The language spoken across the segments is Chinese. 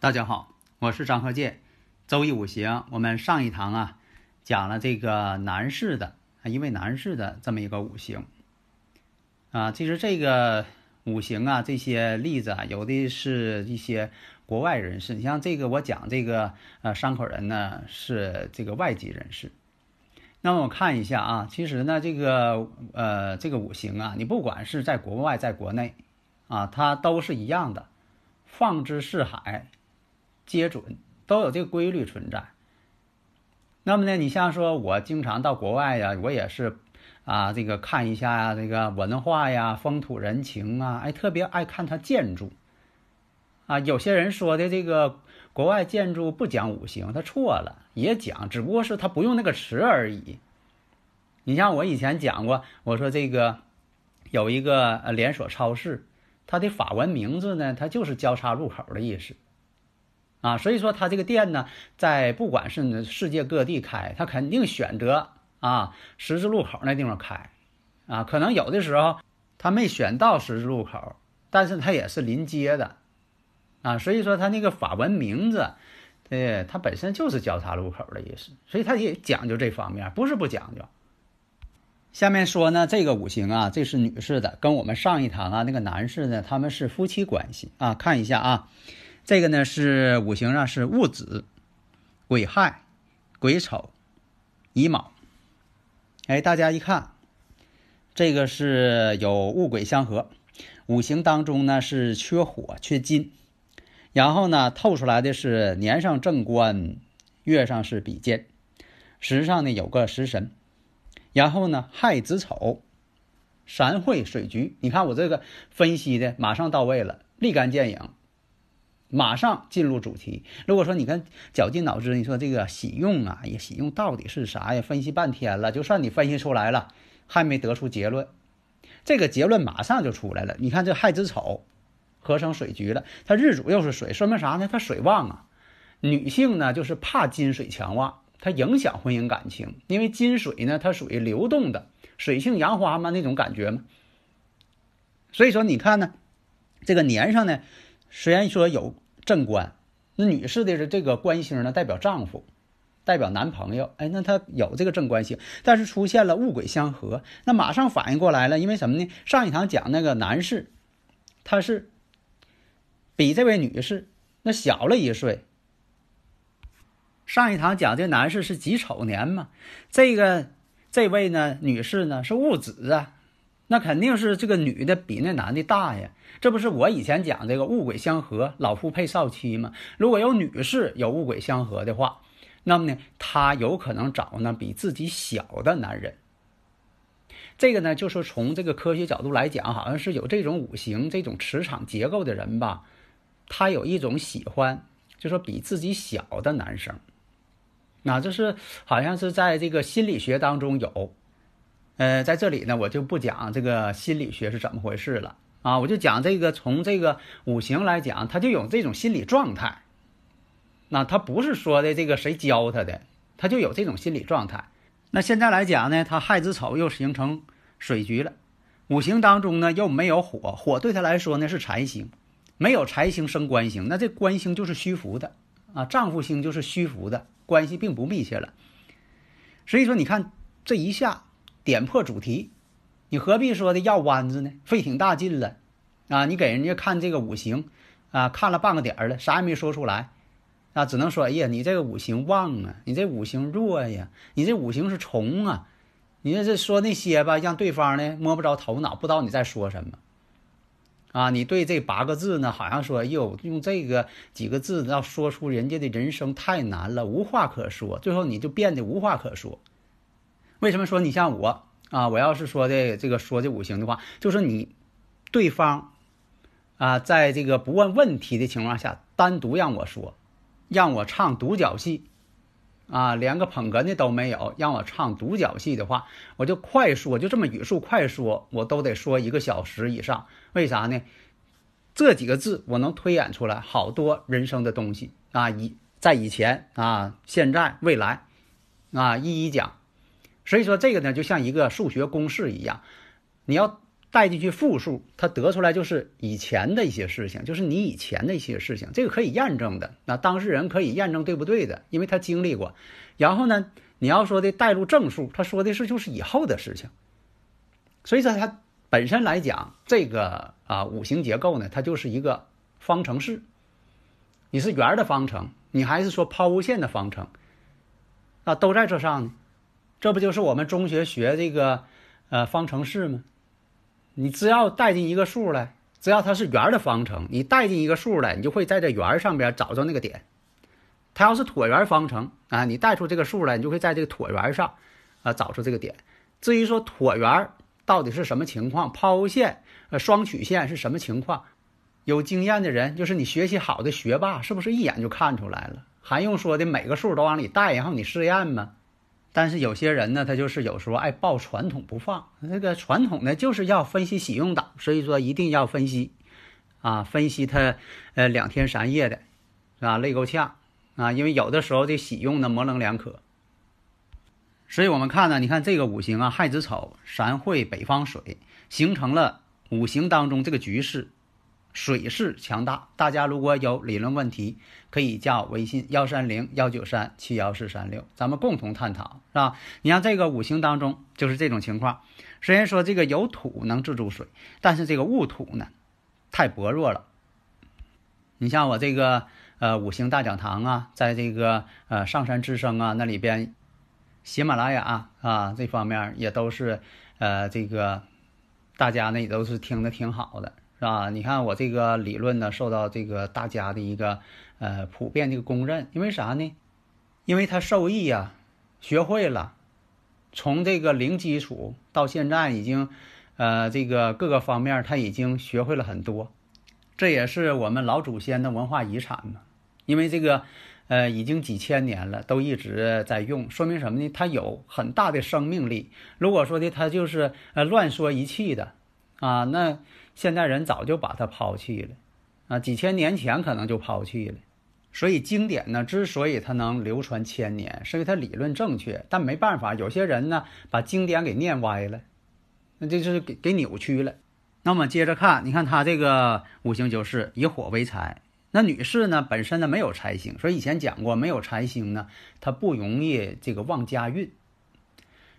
大家好，我是张鹤剑。周易五行，我们上一堂啊讲了这个男士的啊一位男士的这么一个五行啊。其实这个五行啊，这些例子啊，有的是一些国外人士。你像这个，我讲这个呃伤口人呢是这个外籍人士。那么我看一下啊，其实呢这个呃这个五行啊，你不管是在国外在国内啊，它都是一样的，放之四海。皆准都有这个规律存在。那么呢，你像说，我经常到国外呀，我也是啊，这个看一下呀，这个文化呀、风土人情啊，哎，特别爱看它建筑啊。有些人说的这个国外建筑不讲五行，他错了，也讲，只不过是他不用那个词而已。你像我以前讲过，我说这个有一个连锁超市，它的法文名字呢，它就是交叉路口的意思。啊，所以说他这个店呢，在不管是世界各地开，他肯定选择啊十字路口那地方开，啊，可能有的时候他没选到十字路口，但是他也是临街的，啊，所以说他那个法文名字，对，它本身就是交叉路口的意思，所以他也讲究这方面，不是不讲究。下面说呢，这个五行啊，这是女士的，跟我们上一堂啊那个男士呢，他们是夫妻关系啊，看一下啊。这个呢是五行上是戊子、癸亥、癸丑、乙卯。哎，大家一看，这个是有戊癸相合，五行当中呢是缺火、缺金，然后呢透出来的是年上正官，月上是比肩，时上呢有个食神，然后呢亥子丑，三会水局。你看我这个分析的马上到位了，立竿见影。马上进入主题。如果说你看绞尽脑汁，你说这个喜用啊，也喜用到底是啥呀？分析半天了，就算你分析出来了，还没得出结论。这个结论马上就出来了。你看这亥子丑合成水局了，它日主又是水，说明啥呢？它水旺啊。女性呢，就是怕金水强旺，它影响婚姻感情。因为金水呢，它属于流动的，水性杨花嘛，那种感觉嘛。所以说，你看呢，这个年上呢。虽然说有正官，那女士的这个官星呢，代表丈夫，代表男朋友。哎，那她有这个正官星，但是出现了戊癸相合，那马上反应过来了。因为什么呢？上一堂讲那个男士，他是比这位女士那小了一岁。上一堂讲这男士是己丑年嘛，这个这位呢女士呢是戊子啊。那肯定是这个女的比那男的大呀，这不是我以前讲这个物鬼相合，老夫配少妻吗？如果有女士有物鬼相合的话，那么呢，她有可能找呢比自己小的男人。这个呢，就是从这个科学角度来讲，好像是有这种五行、这种磁场结构的人吧，他有一种喜欢，就说比自己小的男生。那这是好像是在这个心理学当中有。呃，在这里呢，我就不讲这个心理学是怎么回事了啊，我就讲这个从这个五行来讲，他就有这种心理状态。那他不是说的这个谁教他的，他就有这种心理状态。那现在来讲呢，他亥子丑又形成水局了，五行当中呢又没有火，火对他来说呢是财星，没有财星生官星，那这官星就是虚浮的啊，丈夫星就是虚浮的，关系并不密切了。所以说，你看这一下。点破主题，你何必说的绕弯子呢？费挺大劲了，啊！你给人家看这个五行，啊，看了半个点儿了，啥也没说出来，啊，只能说，哎呀，你这个五行旺啊，你这五行弱呀，你这五行是冲啊，你这这说那些吧，让对方呢摸不着头脑，不知道你在说什么，啊，你对这八个字呢，好像说哟，用这个几个字要说出人家的人生太难了，无话可说，最后你就变得无话可说。为什么说你像我啊？我要是说的这个说这五行的话，就是你对方啊，在这个不问问题的情况下，单独让我说，让我唱独角戏。啊，连个捧哏的都没有，让我唱独角戏的话，我就快说，就这么语速快说，我都得说一个小时以上。为啥呢？这几个字我能推演出来好多人生的东西啊！以在以前啊，现在未来啊，一一讲。所以说这个呢，就像一个数学公式一样，你要。带进去复数，它得出来就是以前的一些事情，就是你以前的一些事情，这个可以验证的。那当事人可以验证对不对的，因为他经历过。然后呢，你要说的带入正数，他说的是就是以后的事情。所以说它本身来讲，这个啊五行结构呢，它就是一个方程式。你是圆的方程，你还是说抛物线的方程，啊，都在这上呢。这不就是我们中学学这个呃方程式吗？你只要带进一个数来，只要它是圆的方程，你带进一个数来，你就会在这圆上边找着那个点。它要是椭圆方程啊，你带出这个数来，你就会在这个椭圆上啊找出这个点。至于说椭圆到底是什么情况，抛物线、呃双曲线是什么情况，有经验的人，就是你学习好的学霸，是不是一眼就看出来了？还用说的每个数都往里带，然后你试验吗？但是有些人呢，他就是有时候爱抱传统不放。那个传统呢，就是要分析喜用党，所以说一定要分析，啊，分析他，呃，两天三夜的，是吧？累够呛啊！因为有的时候这喜用呢模棱两可。所以我们看呢，你看这个五行啊，亥子丑，三会北方水，形成了五行当中这个局势。水势强大，大家如果有理论问题，可以加我微信幺三零幺九三七幺四三六，咱们共同探讨，是吧？你像这个五行当中就是这种情况。虽然说这个有土能制住水，但是这个戊土呢，太薄弱了。你像我这个呃五行大讲堂啊，在这个呃上山之声啊那里边，喜马拉雅啊这方面也都是呃这个大家呢也都是听的挺好的。是吧？你看我这个理论呢，受到这个大家的一个呃普遍的一个公认。因为啥呢？因为他受益呀，学会了，从这个零基础到现在已经，呃，这个各个方面他已经学会了很多。这也是我们老祖先的文化遗产嘛。因为这个，呃，已经几千年了，都一直在用，说明什么呢？它有很大的生命力。如果说的他就是呃乱说一气的，啊，那。现代人早就把它抛弃了，啊，几千年前可能就抛弃了。所以经典呢，之所以它能流传千年，是因为它理论正确。但没办法，有些人呢把经典给念歪了，那就是给给扭曲了。那么接着看，你看他这个五行就是以火为财。那女士呢本身呢没有财星，所以以前讲过，没有财星呢，她不容易这个旺家运。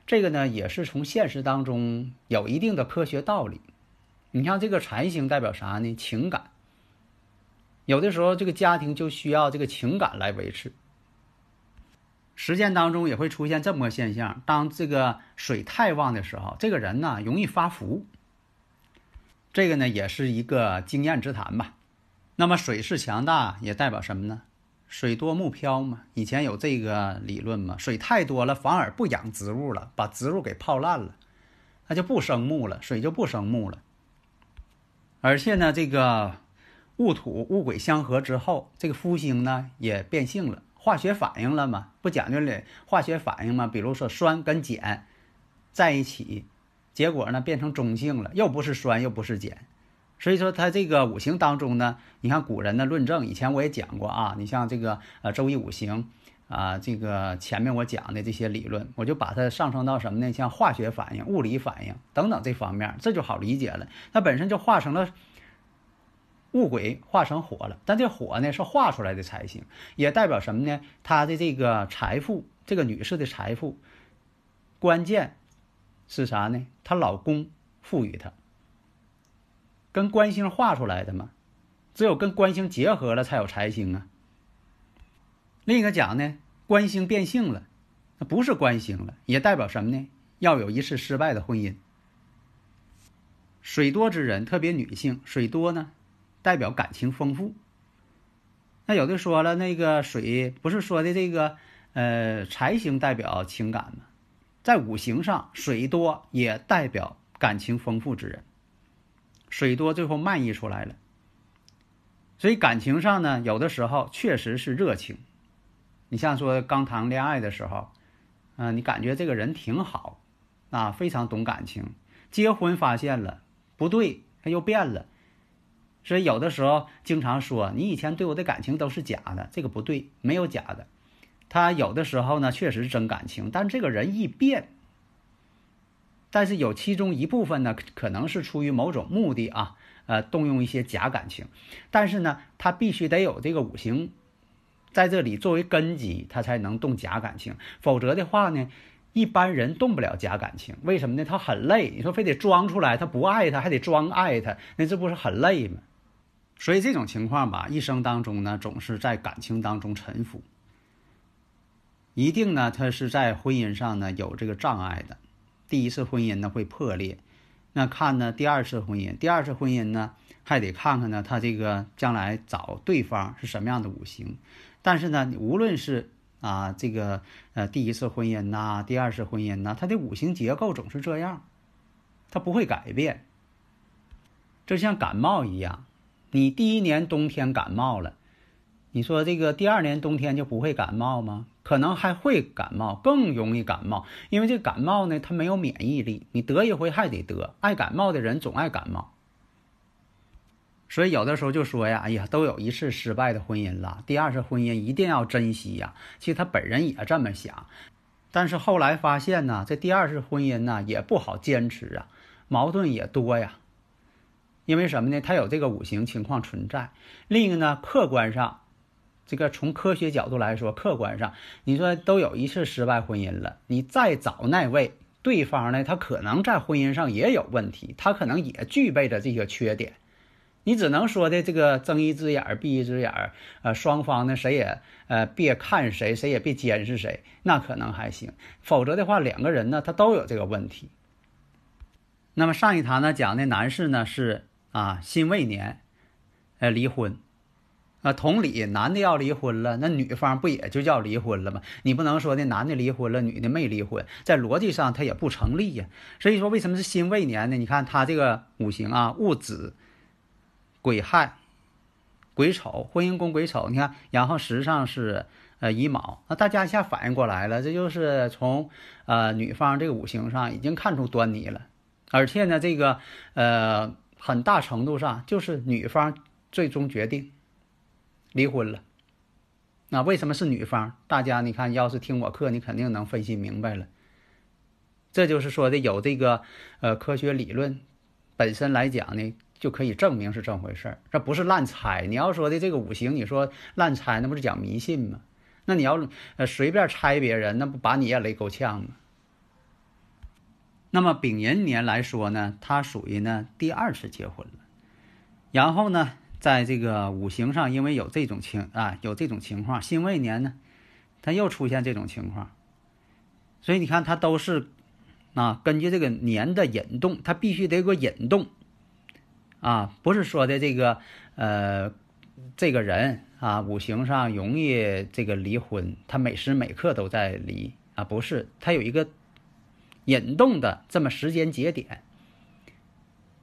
这个呢也是从现实当中有一定的科学道理。你像这个财星代表啥呢？情感。有的时候这个家庭就需要这个情感来维持。实践当中也会出现这么个现象：当这个水太旺的时候，这个人呢容易发福。这个呢也是一个经验之谈吧。那么水势强大也代表什么呢？水多木漂嘛。以前有这个理论嘛？水太多了反而不养植物了，把植物给泡烂了，那就不生木了，水就不生木了。而且呢，这个戊土戊癸相合之后，这个夫星呢也变性了，化学反应了嘛？不讲究了化学反应嘛？比如说酸跟碱在一起，结果呢变成中性了，又不是酸又不是碱，所以说它这个五行当中呢，你看古人的论证，以前我也讲过啊，你像这个呃周易五行。啊，这个前面我讲的这些理论，我就把它上升到什么呢？像化学反应、物理反应等等这方面，这就好理解了。它本身就化成了物鬼，化成火了。但这火呢，是化出来的财星，也代表什么呢？她的这个财富，这个女士的财富，关键是啥呢？她老公赋予她，跟官星化出来的嘛。只有跟官星结合了，才有财星啊。另一个讲呢，官星变性了，那不是官星了，也代表什么呢？要有一次失败的婚姻。水多之人，特别女性，水多呢，代表感情丰富。那有的说了，那个水不是说的这个，呃，财星代表情感吗？在五行上，水多也代表感情丰富之人。水多最后漫溢出来了，所以感情上呢，有的时候确实是热情。你像说刚谈恋爱的时候，啊，你感觉这个人挺好，啊，非常懂感情。结婚发现了不对，他又变了。所以有的时候经常说，你以前对我的感情都是假的，这个不对，没有假的。他有的时候呢，确实是真感情，但这个人易变。但是有其中一部分呢，可能是出于某种目的啊，呃，动用一些假感情。但是呢，他必须得有这个五行在这里作为根基，他才能动假感情。否则的话呢，一般人动不了假感情。为什么呢？他很累。你说非得装出来，他不爱他，还得装爱他，那这不是很累吗？所以这种情况吧，一生当中呢，总是在感情当中沉浮。一定呢，他是在婚姻上呢有这个障碍的。第一次婚姻呢会破裂，那看呢第二次婚姻，第二次婚姻呢还得看看呢他这个将来找对方是什么样的五行。但是呢，无论是啊这个呃第一次婚姻呐，第二次婚姻呐，它的五行结构总是这样，它不会改变。就像感冒一样，你第一年冬天感冒了，你说这个第二年冬天就不会感冒吗？可能还会感冒，更容易感冒，因为这感冒呢，它没有免疫力，你得一回还得得。爱感冒的人总爱感冒，所以有的时候就说呀，哎呀，都有一次失败的婚姻了，第二次婚姻一定要珍惜呀。其实他本人也这么想，但是后来发现呢，这第二次婚姻呢也不好坚持啊，矛盾也多呀。因为什么呢？他有这个五行情况存在，另一个呢，客观上。这个从科学角度来说，客观上，你说都有一次失败婚姻了，你再找那位对方呢，他可能在婚姻上也有问题，他可能也具备着这些缺点，你只能说的这个睁一只眼儿闭一只眼儿呃，双方呢谁也呃别看谁，谁也别监视谁，那可能还行，否则的话，两个人呢他都有这个问题。那么上一堂呢讲的男士呢是啊辛未年，呃离婚。啊，同理，男的要离婚了，那女方不也就叫离婚了吗？你不能说那男的离婚了，女的没离婚，在逻辑上它也不成立呀。所以说，为什么是辛未年呢？你看他这个五行啊，戊子、癸亥、癸丑，婚姻宫癸丑，你看，然后实际上是呃乙卯，那大家一下反应过来了，这就是从呃女方这个五行上已经看出端倪了，而且呢，这个呃很大程度上就是女方最终决定。离婚了，那为什么是女方？大家你看，要是听我课，你肯定能分析明白了。这就是说的有这个呃科学理论本身来讲呢，就可以证明是这么回事儿。这不是乱猜。你要说的这个五行，你说乱猜，那不是讲迷信吗？那你要呃随便猜别人，那不把你也累够呛吗？那么丙寅年来说呢，他属于呢第二次结婚了，然后呢。在这个五行上，因为有这种情啊，有这种情况，辛未年呢，它又出现这种情况，所以你看，它都是啊，根据这个年的引动，它必须得有个引动啊，不是说的这个呃，这个人啊，五行上容易这个离婚，他每时每刻都在离啊，不是，他有一个引动的这么时间节点。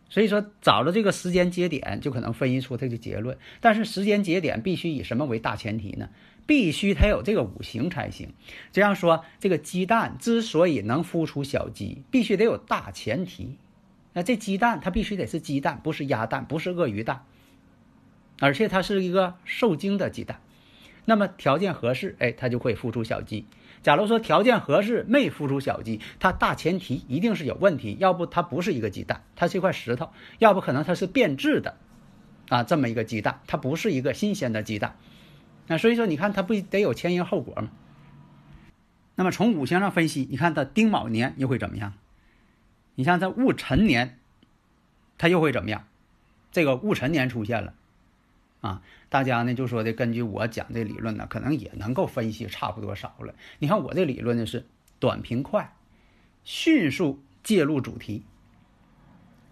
所以说，找了这个时间节点，就可能分析出这个结论。但是时间节点必须以什么为大前提呢？必须它有这个五行才行。这样说，这个鸡蛋之所以能孵出小鸡，必须得有大前提。那这鸡蛋它必须得是鸡蛋，不是鸭蛋，不是鳄鱼蛋，而且它是一个受精的鸡蛋。那么条件合适，哎，它就会孵出小鸡。假如说条件合适没孵出小鸡，它大前提一定是有问题，要不它不是一个鸡蛋，它是一块石头；要不可能它是变质的，啊，这么一个鸡蛋，它不是一个新鲜的鸡蛋。那所以说，你看它不得有前因后果吗？那么从五行上分析，你看它丁卯年又会怎么样？你像在戊辰年，它又会怎么样？这个戊辰年出现了。啊，大家呢就说的，根据我讲这理论呢，可能也能够分析差不多少了。你看我这理论呢是短平快，迅速介入主题。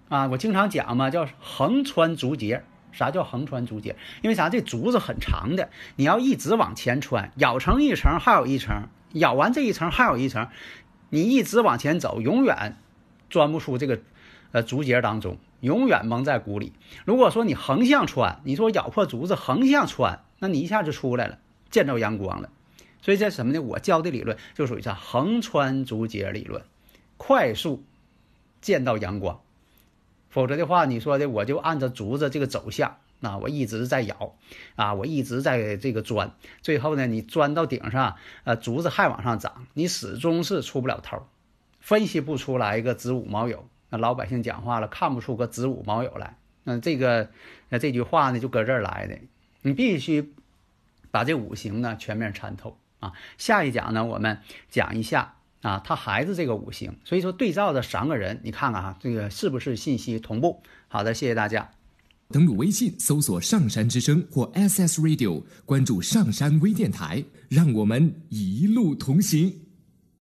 啊，我经常讲嘛，叫横穿竹节。啥叫横穿竹节？因为啥？这竹子很长的，你要一直往前穿，咬成一层还有一层，咬完这一层还有一层，你一直往前走，永远钻不出这个呃竹节当中，永远蒙在鼓里。如果说你横向穿，你说我咬破竹子横向穿，那你一下就出来了，见着阳光了。所以这什么呢？我教的理论就属于叫横穿竹节理论，快速见到阳光。否则的话，你说的我就按照竹子这个走向，那我一直在咬，啊，我一直在这个钻，最后呢，你钻到顶上，呃，竹子还往上长，你始终是出不了头，分析不出来一个子午卯酉。那老百姓讲话了，看不出个子午卯酉来。那这个，那这句话呢，就搁这儿来的。你必须把这五行呢全面参透啊。下一讲呢，我们讲一下。啊，他孩子这个五行，所以说对照的三个人，你看看哈，这个是不是信息同步？好的，谢谢大家。登录微信搜索“上山之声”或 SS Radio，关注上山微电台，让我们一路同行。